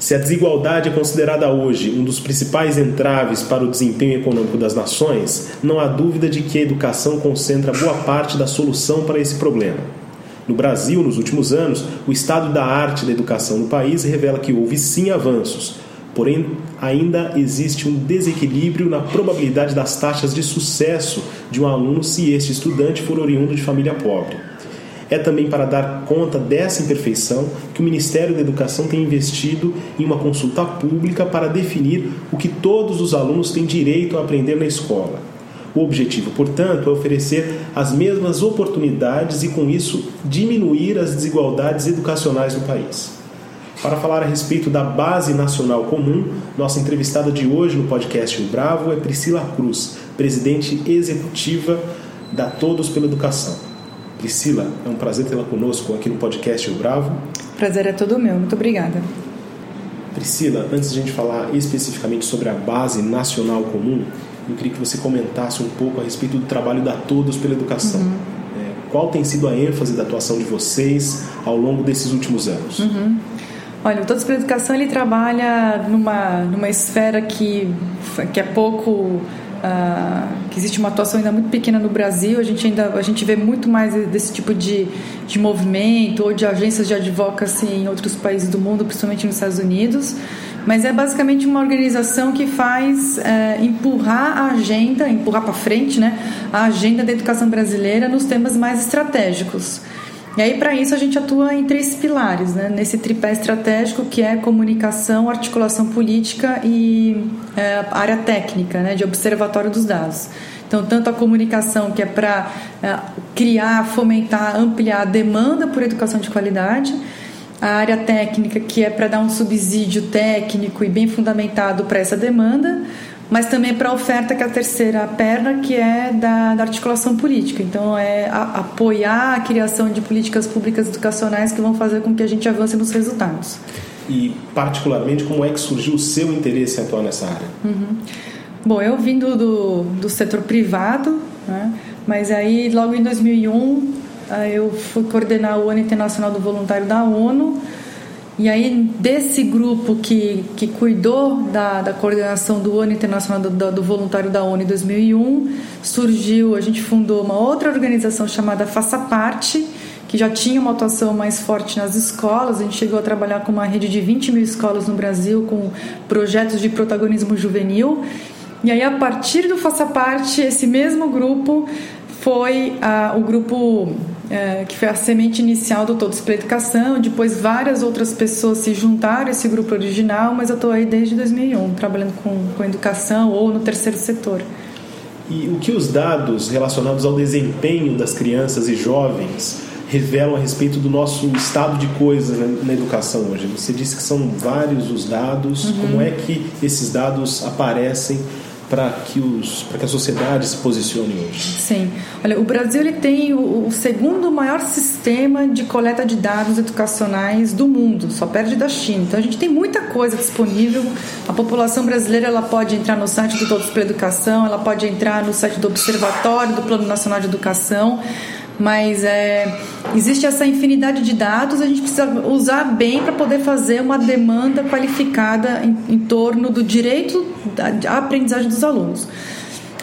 Se a desigualdade é considerada hoje um dos principais entraves para o desempenho econômico das nações, não há dúvida de que a educação concentra boa parte da solução para esse problema. No Brasil, nos últimos anos, o estado da arte da educação no país revela que houve sim avanços, porém ainda existe um desequilíbrio na probabilidade das taxas de sucesso de um aluno se este estudante for oriundo de família pobre. É também para dar conta dessa imperfeição que o Ministério da Educação tem investido em uma consulta pública para definir o que todos os alunos têm direito a aprender na escola. O objetivo, portanto, é oferecer as mesmas oportunidades e, com isso, diminuir as desigualdades educacionais no país. Para falar a respeito da Base Nacional Comum, nossa entrevistada de hoje no podcast O Bravo é Priscila Cruz, presidente executiva da Todos pela Educação. Priscila, é um prazer tê-la conosco aqui no podcast O Bravo. Prazer é todo meu, muito obrigada. Priscila, antes de a gente falar especificamente sobre a Base Nacional Comum, eu queria que você comentasse um pouco a respeito do trabalho da Todos pela Educação. Uhum. É, qual tem sido a ênfase da atuação de vocês ao longo desses últimos anos? Uhum. Olha, o Todos pela Educação ele trabalha numa, numa esfera que, que é pouco Uh, que existe uma atuação ainda muito pequena no Brasil. A gente ainda a gente vê muito mais desse tipo de, de movimento ou de agências de advocacy em outros países do mundo, principalmente nos Estados Unidos. Mas é basicamente uma organização que faz uh, empurrar a agenda, empurrar para frente, né, a agenda da educação brasileira nos temas mais estratégicos. E aí, para isso, a gente atua em três pilares, né? nesse tripé estratégico que é comunicação, articulação política e é, área técnica, né? de observatório dos dados. Então, tanto a comunicação, que é para é, criar, fomentar, ampliar a demanda por educação de qualidade, a área técnica, que é para dar um subsídio técnico e bem fundamentado para essa demanda, mas também para a oferta, que é a terceira perna, que é da, da articulação política. Então, é a, apoiar a criação de políticas públicas educacionais que vão fazer com que a gente avance nos resultados. E, particularmente, como é que surgiu o seu interesse em atuar nessa área? Uhum. Bom, eu vim do, do, do setor privado, né? mas aí, logo em 2001, eu fui coordenar o Ano Internacional do Voluntário da ONU, e aí, desse grupo que, que cuidou da, da coordenação do ano internacional do, do, voluntário da ONU em 2001, surgiu, a gente fundou uma outra organização chamada Faça Parte, que já tinha uma atuação mais forte nas escolas. A gente chegou a trabalhar com uma rede de 20 mil escolas no Brasil, com projetos de protagonismo juvenil. E aí, a partir do Faça Parte, esse mesmo grupo foi ah, o grupo é, que foi a semente inicial do Todos pela Educação. Depois, várias outras pessoas se juntaram a esse grupo original, mas eu estou aí desde 2001, trabalhando com, com educação ou no terceiro setor. E o que os dados relacionados ao desempenho das crianças e jovens revelam a respeito do nosso estado de coisas na educação hoje? Você disse que são vários os dados, uhum. como é que esses dados aparecem para que, os, que a sociedade se posicione hoje? Sim. Olha, o Brasil ele tem o, o, segundo maior sistema de coleta de dados educacionais do mundo, só perde da China. Então a gente tem muita coisa disponível. A população brasileira ela pode entrar no site do Todos para Educação, ela pode entrar no site do Observatório do Plano Nacional de Educação mas é, existe essa infinidade de dados, a gente precisa usar bem para poder fazer uma demanda qualificada em, em torno do direito à aprendizagem dos alunos.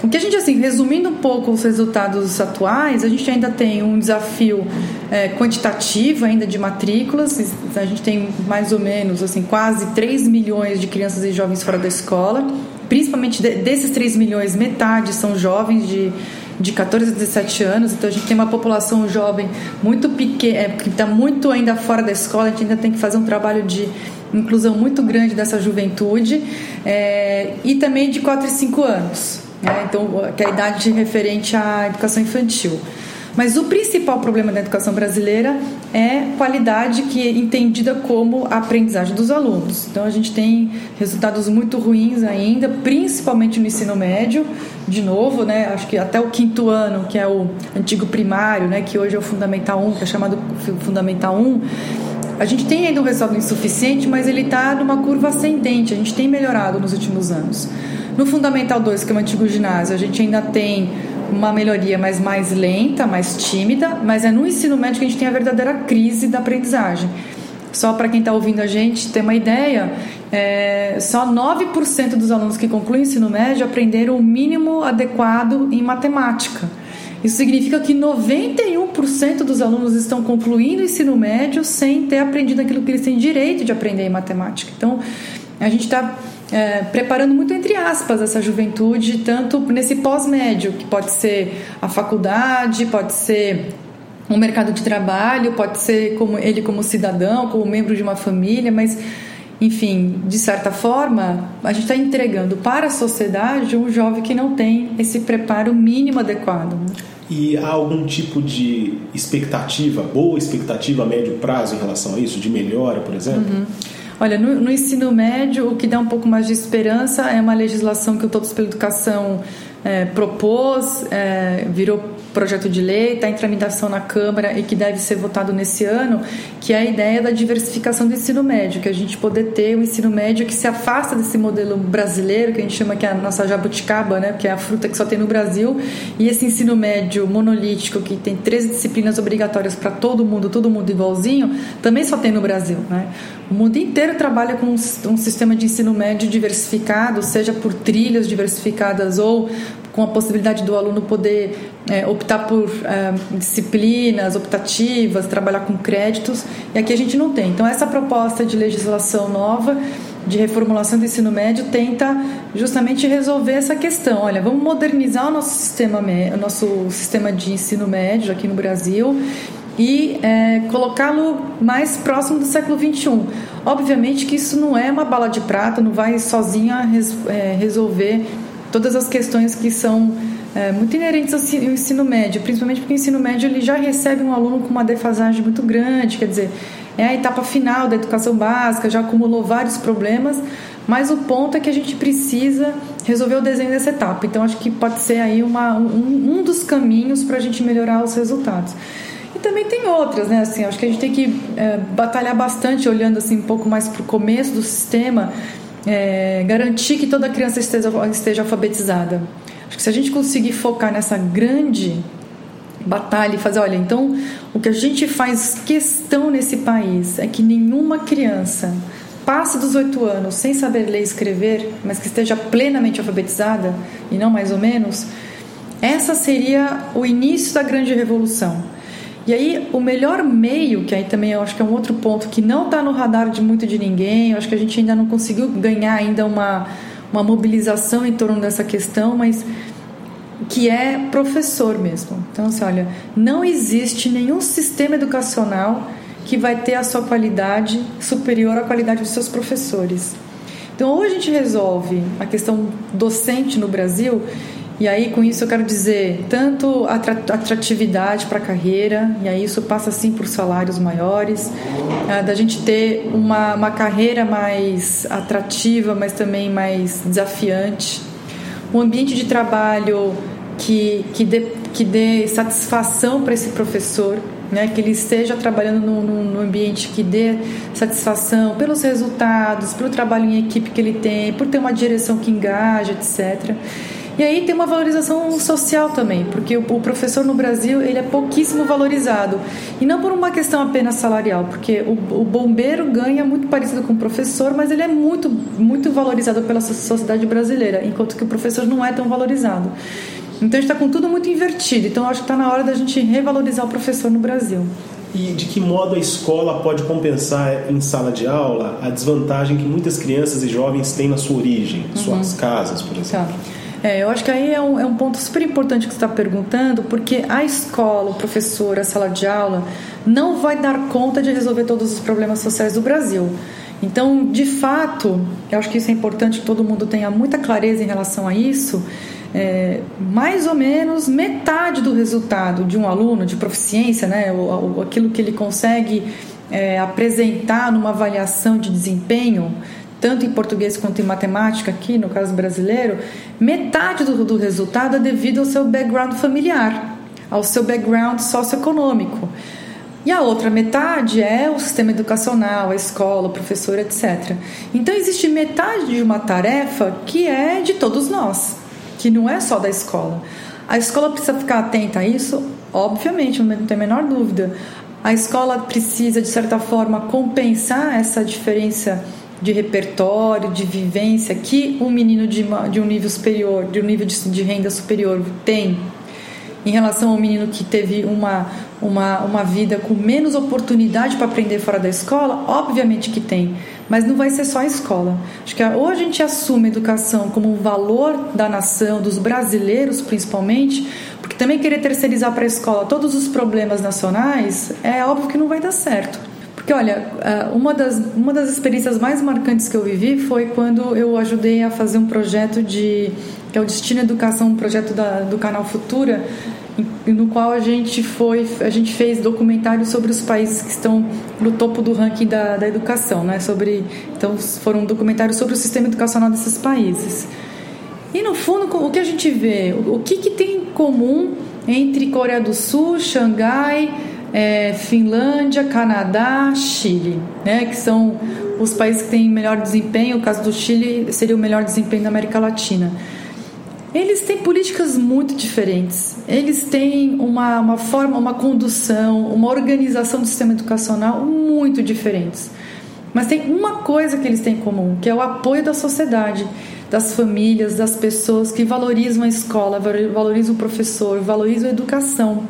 O que a gente, assim, resumindo um pouco os resultados atuais, a gente ainda tem um desafio é, quantitativo ainda de matrículas, a gente tem mais ou menos, assim, quase 3 milhões de crianças e jovens fora da escola, principalmente de, desses 3 milhões, metade são jovens de de 14 a 17 anos, então a gente tem uma população jovem muito pequena, é, que está muito ainda fora da escola, a gente ainda tem que fazer um trabalho de inclusão muito grande dessa juventude é, e também de 4 e 5 anos, né? então que é a idade referente à educação infantil. Mas o principal problema da educação brasileira é qualidade que é entendida como a aprendizagem dos alunos. Então a gente tem resultados muito ruins ainda, principalmente no ensino médio. De novo, né, acho que até o quinto ano, que é o antigo primário, né, que hoje é o Fundamental 1, que é chamado Fundamental 1, a gente tem ainda um resultado insuficiente, mas ele está numa curva ascendente, a gente tem melhorado nos últimos anos. No Fundamental 2, que é o antigo ginásio, a gente ainda tem uma melhoria, mas mais lenta, mais tímida, mas é no ensino médio que a gente tem a verdadeira crise da aprendizagem. Só para quem está ouvindo a gente ter uma ideia, é, só 9% dos alunos que concluem o ensino médio aprenderam o mínimo adequado em matemática. Isso significa que 91% dos alunos estão concluindo o ensino médio sem ter aprendido aquilo que eles têm direito de aprender em matemática. Então, a gente está é, preparando muito entre aspas essa juventude, tanto nesse pós-médio, que pode ser a faculdade, pode ser um mercado de trabalho, pode ser como ele como cidadão, como membro de uma família, mas enfim, de certa forma, a gente está entregando para a sociedade um jovem que não tem esse preparo mínimo adequado. Né? E há algum tipo de expectativa, boa expectativa a médio prazo em relação a isso, de melhora, por exemplo? Uhum. Olha, no, no, ensino médio, o que dá um pouco mais de esperança é uma legislação que o Todos pela Educação é, propôs, é, virou projeto de lei, está em tramitação na Câmara e que deve ser votado nesse ano, que é a ideia da diversificação do ensino médio, que a gente poder ter um ensino médio que se afasta desse modelo brasileiro, que a gente chama que é a nossa jabuticaba, né, que é a fruta que só tem no Brasil, e esse ensino médio monolítico, que tem 13 disciplinas obrigatórias para todo mundo, todo mundo igualzinho, também só tem no Brasil. Né? O mundo inteiro trabalha com um sistema de ensino médio diversificado, seja por trilhas diversificadas ou com a possibilidade do aluno poder é, optar por é, disciplinas optativas, trabalhar com créditos, e aqui a gente não tem. Então, essa proposta de legislação nova de reformulação do ensino médio tenta justamente resolver essa questão. Olha, vamos modernizar o nosso sistema, o nosso sistema de ensino médio aqui no Brasil e é, colocá-lo mais próximo do século XXI. Obviamente que isso não é uma bala de prata, não vai sozinha res, é, resolver todas as questões que são é, muito inerentes ao ensino médio, principalmente porque o ensino médio ele já recebe um aluno com uma defasagem muito grande, quer dizer, é a etapa final da educação básica, já acumulou vários problemas, mas o ponto é que a gente precisa resolver o desenho dessa etapa. Então, acho que pode ser aí uma, um, um dos caminhos para a gente melhorar os resultados. E também tem outras, né? Assim, acho que a gente tem que é, batalhar bastante olhando assim um pouco mais para o começo do sistema é, garantir que toda criança esteja, esteja alfabetizada. Acho que se a gente conseguir focar nessa grande batalha e fazer, olha, então o que a gente faz questão nesse país é que nenhuma criança passe dos oito anos sem saber ler e escrever, mas que esteja plenamente alfabetizada e não mais ou menos, essa seria o início da grande revolução. E aí, o melhor meio, que aí também eu acho que é um outro ponto que não está no radar de muito de ninguém, eu acho que a gente ainda não conseguiu ganhar ainda uma, uma mobilização em torno dessa questão, mas que é professor mesmo. Então, assim, olha, não existe nenhum sistema educacional que vai ter a sua qualidade superior à qualidade dos seus professores. Então, ou a gente resolve a questão docente no Brasil e aí, com isso, eu quero dizer tanto atratividade para a carreira, e aí isso passa sim por salários maiores, é, da gente ter uma, uma carreira mais atrativa, mas também mais desafiante, um ambiente de trabalho que, que, dê, que dê satisfação para esse professor, né, que ele esteja trabalhando num, ambiente que dê satisfação pelos resultados, pelo trabalho em equipe que ele tem, por ter uma direção que engaja, etc. E aí tem uma valorização social também, porque o professor no Brasil ele é pouquíssimo valorizado. E não por uma questão apenas salarial, porque o, o bombeiro ganha muito parecido com o professor, mas ele é muito, muito valorizado pela sociedade brasileira, enquanto que o professor não é tão valorizado. Então a gente está com tudo muito invertido. Então acho que está na hora da gente revalorizar o professor no Brasil. E de que modo a escola pode compensar em sala de aula a desvantagem que muitas crianças e jovens têm na sua origem, uhum. suas casas, por exemplo? Tá. É, eu acho que aí é um, é um ponto super importante que você está perguntando, porque a escola, o professor, a sala de aula não vai dar conta de resolver todos os problemas sociais do Brasil. Então, de fato, eu acho que isso é importante que todo mundo tenha muita clareza em relação a isso. é, mais ou menos metade do resultado de um aluno de proficiência, né, aquilo que ele consegue é, apresentar numa avaliação de desempenho, tanto em português quanto em matemática, aqui no caso brasileiro, metade do, do resultado é devido ao seu background familiar, ao seu background socioeconômico. E a outra metade é o sistema educacional, a escola, o professor, etc. Então existe metade de uma tarefa que é de todos nós, que não é só da escola. A escola precisa ficar atenta a isso, obviamente, não tem a menor dúvida. A escola precisa, de certa forma, compensar essa diferença de repertório, de vivência que um menino de, de um nível superior, de um nível de, de renda superior tem em relação ao menino que teve uma, uma, uma vida com menos oportunidade para aprender fora da escola? Obviamente que tem, mas não vai ser só a escola. Acho que ou a gente assume a educação como um valor da nação, dos brasileiros principalmente, porque também querer terceirizar para a escola todos os problemas nacionais é óbvio que não vai dar certo. Porque, olha, ah, uma das, uma das experiências mais marcantes que eu vivi foi quando eu ajudei a fazer um projeto de. que é o Destino Educação, um projeto da, do canal Futura, no qual a gente foi a gente fez documentários sobre os países que estão no topo do ranking da, da educação né sobre então foram documentários sobre o sistema educacional desses países e no fundo o que a gente vê o que, que tem em comum entre Coreia do Sul Xangai é, Finlândia Canadá Chile né que são os países que têm melhor desempenho o caso do Chile seria o melhor desempenho da América Latina eles têm políticas muito diferentes. Eles têm uma, uma forma, uma condução, uma organização do sistema educacional muito diferentes. Mas tem uma coisa que eles têm em comum, que é o apoio da sociedade, das famílias, das pessoas que valorizam a escola, valorizam o professor, valorizam a educação.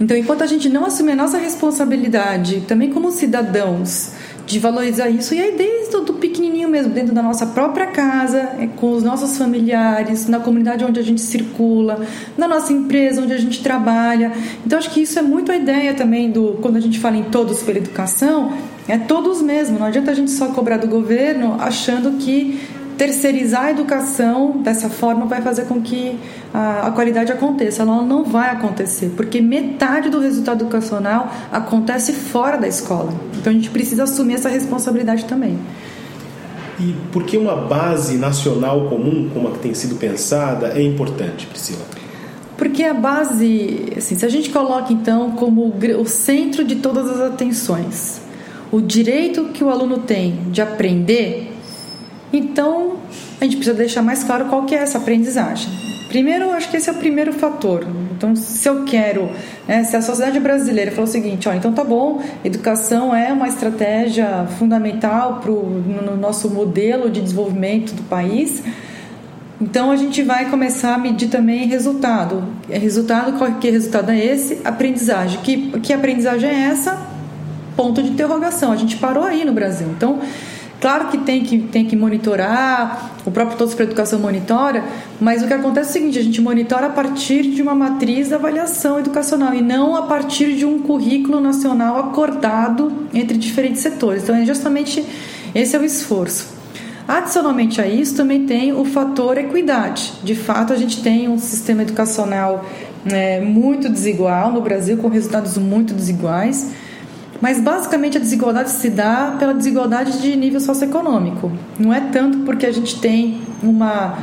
Então, enquanto a gente não assumir a nossa responsabilidade, também como cidadãos, de valorizar isso e aí desde do pequenininho mesmo, dentro da nossa própria casa, é, com os nossos familiares, na comunidade onde a gente circula, na nossa empresa onde a gente trabalha. Então acho que isso é muito a ideia também do quando a gente fala em todos pela educação, é todos mesmo. Não adianta a gente só cobrar do governo achando que terceirizar a educação dessa forma vai fazer com que a, a, qualidade aconteça. Ela não vai acontecer, porque metade do resultado educacional acontece fora da escola. Então a gente precisa assumir essa responsabilidade também. E por que uma base nacional comum, como a que tem sido pensada, é importante, Priscila? Porque a base, assim, se a gente coloca então como o centro de todas as atenções, o direito que o aluno tem de aprender então, a gente precisa deixar mais claro qual que é essa aprendizagem. Primeiro, acho que esse é o primeiro fator. Então, se eu quero, né, se a sociedade brasileira falou o seguinte, ó, então tá bom, educação é uma estratégia fundamental pro, no nosso modelo de desenvolvimento do país, então a gente vai começar a medir também resultado. É resultado, qual que resultado é esse? Aprendizagem. Que, que aprendizagem é essa? Ponto de interrogação. A gente parou aí no Brasil. Então, Claro que tem que, tem que monitorar, o próprio Todos para Educação monitora, mas o que acontece é o seguinte: a gente monitora a partir de uma matriz de avaliação educacional e não a partir de um currículo nacional acordado entre diferentes setores. Então, é justamente esse é o esforço. Adicionalmente a isso, também tem o fator equidade. De fato, a gente tem um sistema educacional é, muito desigual no Brasil, com resultados muito desiguais. Mas basicamente a desigualdade se dá pela desigualdade de nível socioeconômico. Não é tanto porque a gente tem uma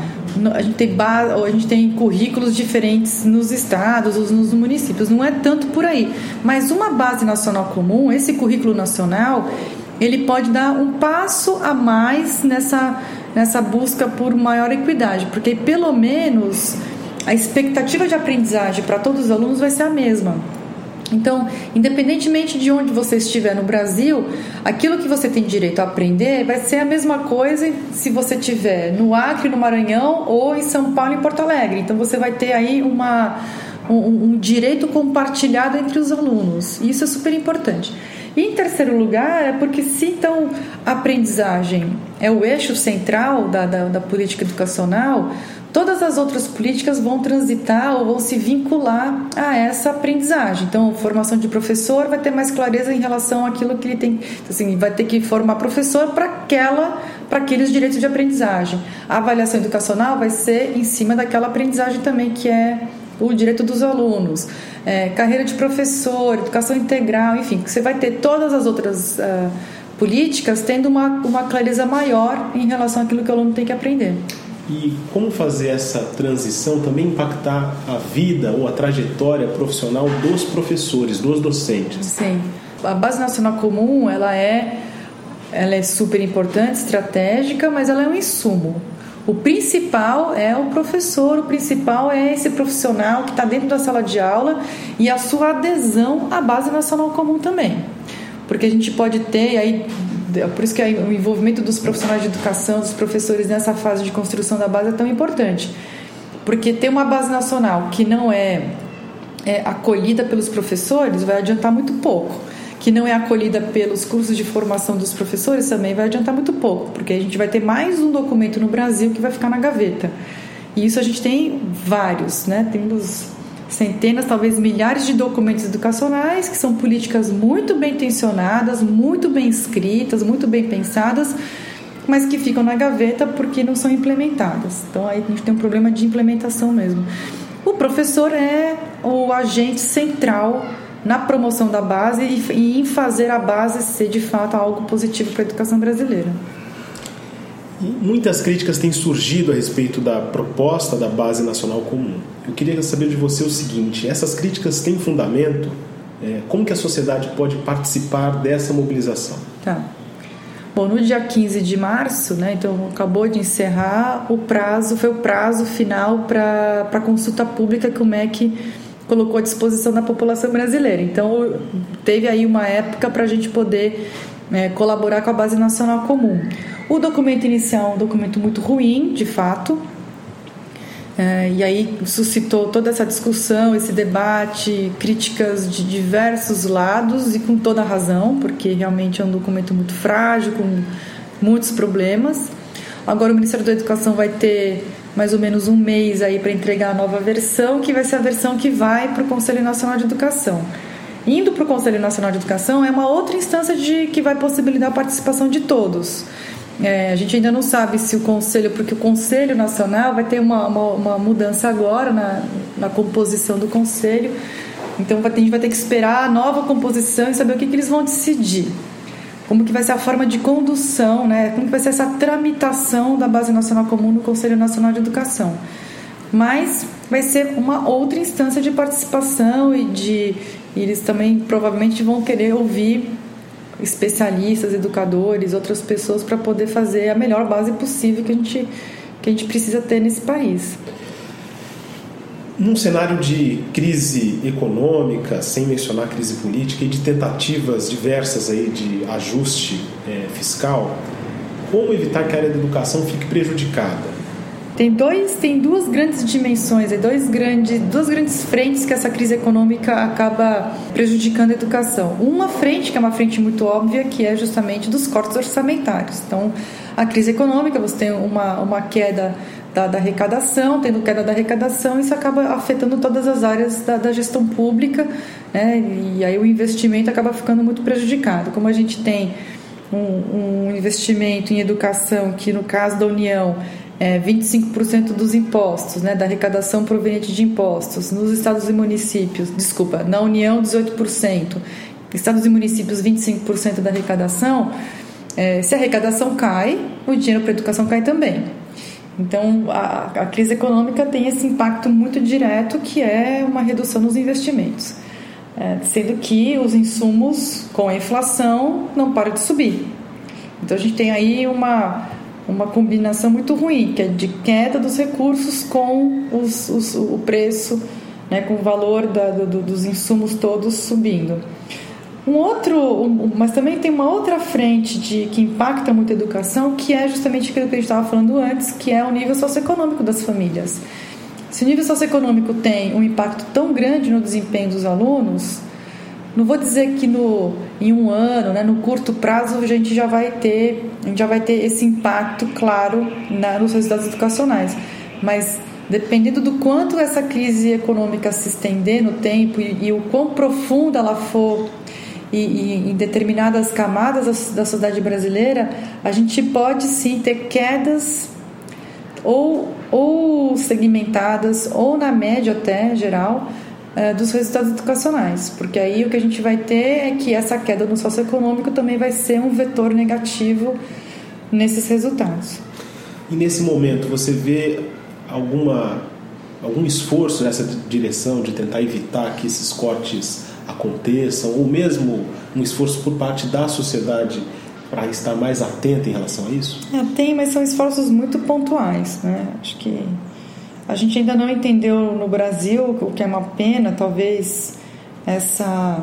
a gente tem a gente tem currículos diferentes nos estados, ou nos municípios. Não é tanto por aí. Mas uma base nacional comum, esse currículo nacional, ele pode dar um passo a mais nessa nessa busca por maior equidade, porque pelo menos a expectativa de aprendizagem para todos os alunos vai ser a mesma. Então, independentemente de onde você estiver no Brasil, aquilo que você tem direito a aprender vai ser a mesma coisa se você estiver no Acre, no Maranhão ou em São Paulo e Porto Alegre. Então, você vai ter aí uma, um, um direito compartilhado entre os alunos. Isso é super importante. E em terceiro lugar, é porque se então a aprendizagem é o eixo central da, da, da política educacional, todas as outras políticas vão transitar ou vão se vincular a essa aprendizagem. Então, formação de professor vai ter mais clareza em relação àquilo que ele tem, assim, vai ter que formar professor para aquela, para aqueles direitos de aprendizagem. A avaliação educacional vai ser em cima daquela aprendizagem também que é o direito dos alunos, é, carreira de professor, educação integral, enfim, você vai ter todas as outras uh, políticas tendo uma, uma clareza maior em relação àquilo que o aluno tem que aprender. E como fazer essa transição também impactar a vida ou a trajetória profissional dos professores, dos docentes? Sim. A Base Nacional Comum, ela é, ela é super importante, estratégica, mas ela é um insumo. O principal é o professor, o principal é esse profissional que está dentro da sala de aula e a sua adesão à Base Nacional Comum também. Porque a gente pode ter aí por isso que o envolvimento dos profissionais de educação, dos professores nessa fase de construção da base é tão importante. Porque ter uma base nacional que não é, é acolhida pelos professores vai adiantar muito pouco. Que não é acolhida pelos cursos de formação dos professores também vai adiantar muito pouco, porque a gente vai ter mais um documento no Brasil que vai ficar na gaveta. E isso a gente tem vários, né? Temos centenas, talvez milhares de documentos educacionais, que são políticas muito bem intencionadas, muito bem escritas, muito bem pensadas, mas que ficam na gaveta porque não são implementadas. Então aí a gente tem um problema de implementação mesmo. O professor é o agente central na promoção da base e em fazer a base ser de fato algo positivo para a educação brasileira. Muitas críticas têm surgido a respeito da proposta da Base Nacional Comum. Eu queria saber de você o seguinte: essas críticas têm fundamento? É, como que a sociedade pode participar dessa mobilização? Tá. Bom, no dia 15 de março, né, então acabou de encerrar o prazo, foi o prazo final para a consulta pública que o MEC colocou à disposição da população brasileira. Então, teve aí uma época para a gente poder é, colaborar com a Base Nacional Comum. O documento inicial é um documento muito ruim, de fato, é, e aí suscitou toda essa discussão, esse debate, críticas de diversos lados e com toda razão, porque realmente é um documento muito frágil, com muitos problemas. Agora o Ministério da Educação vai ter mais ou menos um mês aí para entregar a nova versão, que vai ser a versão que vai para o Conselho Nacional de Educação. Indo para o Conselho Nacional de Educação é uma outra instância de que vai possibilitar a participação de todos. É, a gente ainda não sabe se o Conselho, porque o Conselho Nacional vai ter uma, uma, uma mudança agora na, na composição do Conselho. Então a gente vai ter que esperar a nova composição e saber o que, que eles vão decidir. Como que vai ser a forma de condução, né? como que vai ser essa tramitação da Base Nacional Comum no Conselho Nacional de Educação. Mas vai ser uma outra instância de participação e de e eles também provavelmente vão querer ouvir especialistas, educadores, outras pessoas para poder fazer a melhor base possível que a gente que a gente precisa ter nesse país. Num cenário de crise econômica, sem mencionar crise política e de tentativas diversas aí de ajuste é, fiscal, como evitar que a área da educação fique prejudicada? Tem, dois, tem duas grandes dimensões, dois grandes, duas grandes frentes que essa crise econômica acaba prejudicando a educação. Uma frente, que é uma frente muito óbvia, que é justamente dos cortes orçamentários. Então, a crise econômica, você tem uma, uma queda da, da, arrecadação, tendo queda da arrecadação, isso acaba afetando todas as áreas da, da gestão pública, né? e aí o investimento acaba ficando muito prejudicado. Como a gente tem um, um investimento em educação, que no caso da União é, 25% dos impostos, né, da arrecadação proveniente de impostos, nos estados e municípios, desculpa, na União 18%, estados e municípios 25% da arrecadação, é, se a arrecadação cai, o dinheiro para a educação cai também. Então, a, a crise econômica tem esse impacto muito direto, que é uma redução nos investimentos. É, sendo que os insumos, com a inflação, não param de subir. Então, a gente tem aí uma uma combinação muito ruim, que é de queda dos recursos com os, os, o preço, né, com o valor da, do, dos insumos todos subindo. Um outro, mas também tem uma outra frente de que impacta muito a educação, que é justamente aquilo que a gente estava falando antes, que é o nível socioeconômico das famílias. Se o nível socioeconômico tem um impacto tão grande no desempenho dos alunos, não vou dizer que no, em um ano, né, no curto prazo, a gente já vai ter, já vai ter esse impacto claro na, nos resultados educacionais. Mas dependendo do quanto essa crise econômica se estender no tempo e, e o quão profunda ela for e, e, em determinadas camadas da, da sociedade brasileira, a gente pode sim ter quedas ou, ou segmentadas, ou na média até geral, dos resultados educacionais, porque aí o que a gente vai ter é que essa queda no socioeconômico também vai ser um vetor negativo nesses resultados. E nesse momento você vê alguma algum esforço nessa direção de tentar evitar que esses cortes aconteçam, ou mesmo um esforço por parte da sociedade para estar mais atenta em relação a isso? É, tem, mas são esforços muito pontuais. Né? Acho que a gente ainda não entendeu no Brasil, o que é uma pena, talvez essa,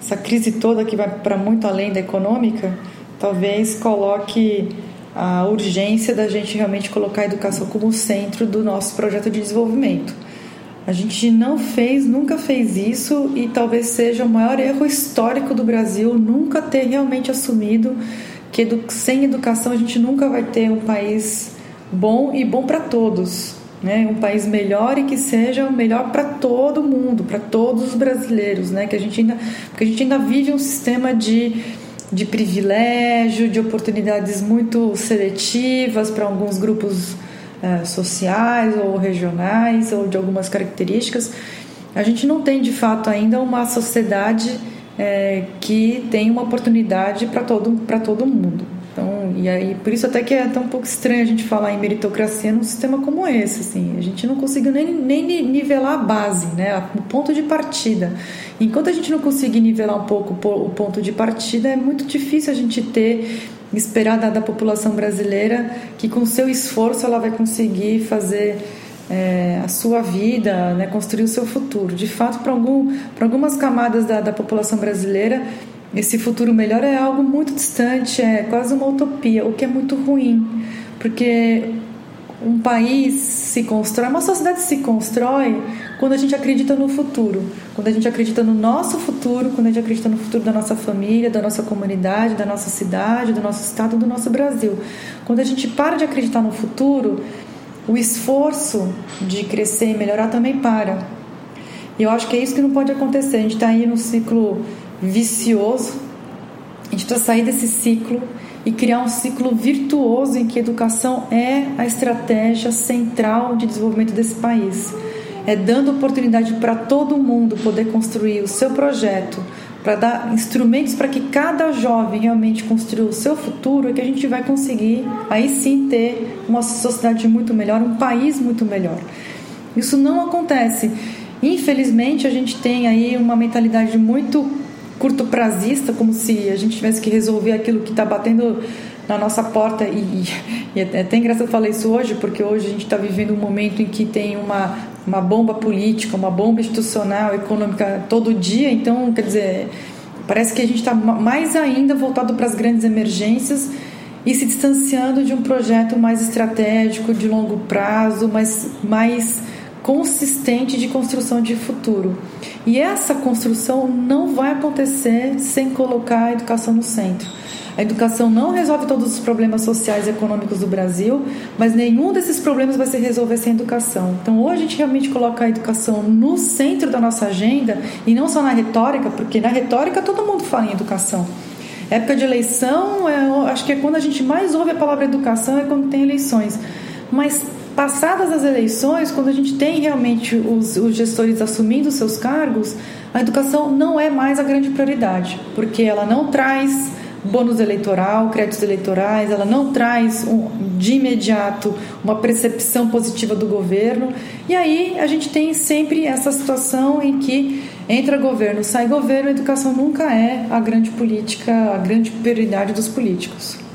essa crise toda que vai para muito além da econômica, talvez coloque a urgência da gente realmente colocar a educação como centro do nosso projeto de desenvolvimento. A gente não fez, nunca fez isso e talvez seja o maior erro histórico do Brasil nunca ter realmente assumido que sem educação a gente nunca vai ter um país bom e bom para todos, né? Um país melhor e que seja melhor para todo mundo, para todos os brasileiros, né? Que a gente ainda, porque a gente ainda vive um sistema de de privilégio, de oportunidades muito seletivas para alguns grupos é, sociais ou regionais ou de algumas características. A gente não tem de fato ainda uma sociedade é, que tem uma oportunidade para todo, todo mundo. Então, e aí, por isso até que é tão um pouco estranho a gente falar em meritocracia num sistema como esse, assim. A gente não conseguiu nem, nem nivelar a base, né, o ponto de partida. Enquanto a gente não conseguir nivelar um pouco o ponto de partida, é muito difícil a gente ter esperar da, da população brasileira que com seu esforço ela vai conseguir fazer é, a sua vida, né, construir o seu futuro. De fato, para algum, algumas camadas da, da população brasileira, esse futuro melhor é algo muito distante, é quase uma utopia, o que é muito ruim, porque um país se constrói, uma sociedade se constrói quando a gente acredita no futuro, quando a gente acredita no nosso futuro, quando a gente acredita no futuro da nossa família, da nossa comunidade, da nossa cidade, do nosso estado, do nosso Brasil. Quando a gente para de acreditar no futuro, o esforço de crescer e melhorar também para. E eu acho que é isso que não pode acontecer. A gente está aí num ciclo vicioso. A gente precisa sair desse ciclo e criar um ciclo virtuoso em que a educação é a estratégia central de desenvolvimento desse país. É dando oportunidade para todo mundo poder construir o seu projeto, para dar instrumentos para que cada jovem realmente construa o seu futuro, é que a gente vai conseguir aí sim ter uma sociedade muito melhor, um país muito melhor. Isso não acontece. Infelizmente, a gente tem aí uma mentalidade muito curto prazista, como se a gente tivesse que resolver aquilo que está batendo na nossa porta. E, e, é até engraçado falar isso hoje, porque hoje a gente está vivendo um momento em que tem uma, uma bomba política, uma bomba institucional, econômica todo dia. Então, quer dizer, parece que a gente está mais ainda voltado para as grandes emergências e se distanciando de um projeto mais estratégico, de longo prazo, mas mais consistente de construção de futuro. E essa construção não vai acontecer sem colocar a educação no centro. A educação não resolve todos os problemas sociais e econômicos do Brasil, mas nenhum desses problemas vai se resolver sem educação. Então, ou a gente realmente coloca a educação no centro da nossa agenda, e não só na retórica, porque na retórica todo mundo fala em educação. Época de eleição, é, acho que é quando a gente mais ouve a palavra educação, é quando tem eleições. Mas passadas as eleições, quando a gente tem realmente os, os gestores assumindo seus cargos, a educação não é mais a grande prioridade, porque ela não traz bônus eleitoral, créditos eleitorais, ela não traz um, de imediato uma percepção positiva do governo. E aí a gente tem sempre essa situação em que entra governo, sai governo, a educação nunca é a grande política, a grande prioridade dos políticos.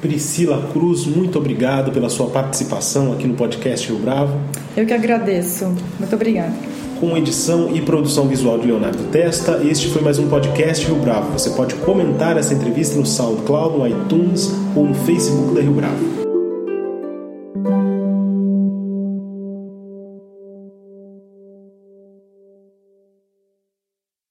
Priscila Cruz, muito obrigado pela sua participação aqui no podcast Rio Bravo. Eu que agradeço. Muito obrigada. Com edição e produção visual de Leonardo Testa, este foi mais um podcast Rio Bravo. Você pode comentar essa entrevista no SoundCloud, no iTunes ou no Facebook da Rio Bravo.